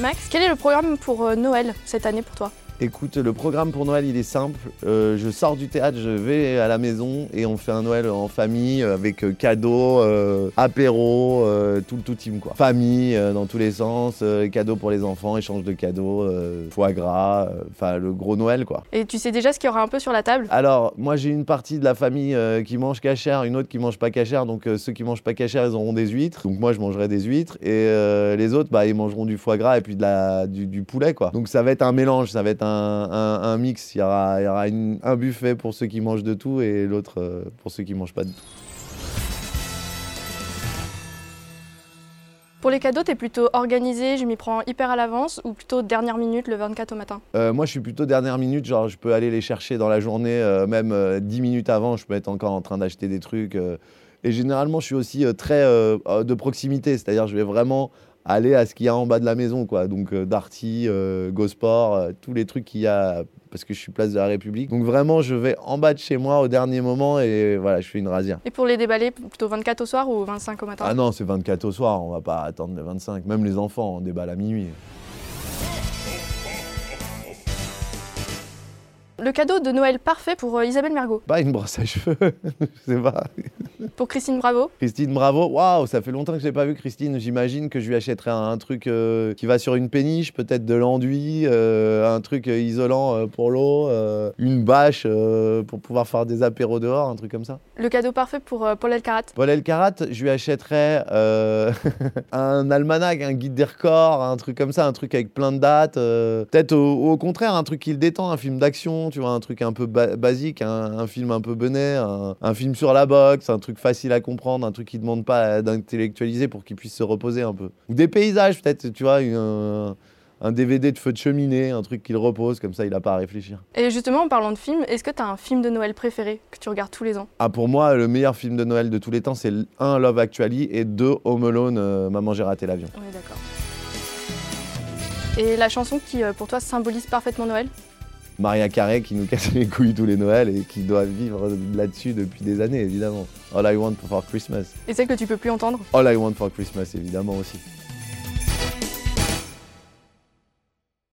Max, quel est le programme pour euh, Noël cette année pour toi? Écoute, le programme pour Noël, il est simple. Euh, je sors du théâtre, je vais à la maison et on fait un Noël en famille avec euh, cadeaux, euh, apéro, euh, tout le tout team quoi. Famille dans tous les sens, cadeaux pour les enfants, échange de cadeaux, foie gras, enfin le gros Noël quoi. Et tu sais déjà ce qu'il y aura un peu sur la table? Alors, moi j'ai une partie de la famille qui mange cachère, une autre qui mange pas cachère. Donc ceux qui mangent pas cachère, ils auront des huîtres. Donc moi je mangerai des huîtres et les autres, bah ils mangeront du foie gras et puis de la, du, du poulet quoi. Donc ça va être un mélange, ça va être un, un- un mix. Il y aura, il y aura une- un buffet pour ceux qui mangent de tout et l'autre euh, pour ceux qui mangent pas de tout. Pour les cadeaux, t'es plutôt organisé, je m'y prends hyper à l'avance ou plutôt dernière minute le 24 au matin? Euh, moi je suis plutôt dernière minute, genre je peux aller les chercher dans la journée, euh, même euh, 10 minutes avant, je peux être encore en train d'acheter des trucs. et généralement je suis aussi très de proximité, c'est-à-dire je vais vraiment aller à ce qu'il y a en bas de la maison, quoi. Donc euh, Darty, euh, Gosport, euh, tous les trucs qu'il y a, parce que je suis place de la République. Donc vraiment je vais en bas de chez moi au dernier moment et voilà, je fais une rasière. Et pour les déballer, plutôt 24 au soir ou 25 au matin? Ah non, c'est 24 au soir, on va pas attendre le 25. Même les enfants, on déballe à minuit. Le cadeau de Noël parfait pour euh, Isabelle Mergot. Pas une brosse à cheveux, je sais pas. Pour Christine Bravo. Christine Bravo, waouh, ça fait longtemps que je n'ai pas vu Christine. J'imagine que je lui achèterai un, un truc euh, qui va sur une péniche, peut-être de l'enduit, euh, un truc isolant euh, pour l'eau, une bâche pour pouvoir faire des apéros dehors, un truc comme ça. Le cadeau parfait pour Paul Elkarat. Paul Elkarat, je lui achèterai euh, un almanach, un guide des records, un truc comme ça, un truc avec plein de dates. peut-être au, au contraire, un truc qui le détend, un film d'action, tu vois, un truc un peu ba- basique, un, un film un peu benet, un, un film sur la boxe, un truc facile à comprendre, un truc qui demande pas d'intellectualiser pour qu'il puisse se reposer un peu. Ou des paysages, peut-être, tu vois, une- un DVD de feu de cheminée, un truc qu'il repose, comme ça il n'a pas à réfléchir. Et justement, en parlant de films, est-ce que t'as un film de Noël préféré que tu regardes tous les ans? Ah, pour moi, le meilleur film de Noël de tous les temps, c'est un Love Actually et deux Home Alone, euh, Maman j'ai raté l'avion. Oui, d'accord. Et la chanson qui, euh, pour toi, symbolise parfaitement Noël? Maria Carey qui nous casse les couilles tous les Noëls et qui doit vivre là-dessus depuis des années, évidemment. All I Want for Christmas. Et celle que tu peux plus entendre? All I Want for Christmas, évidemment aussi.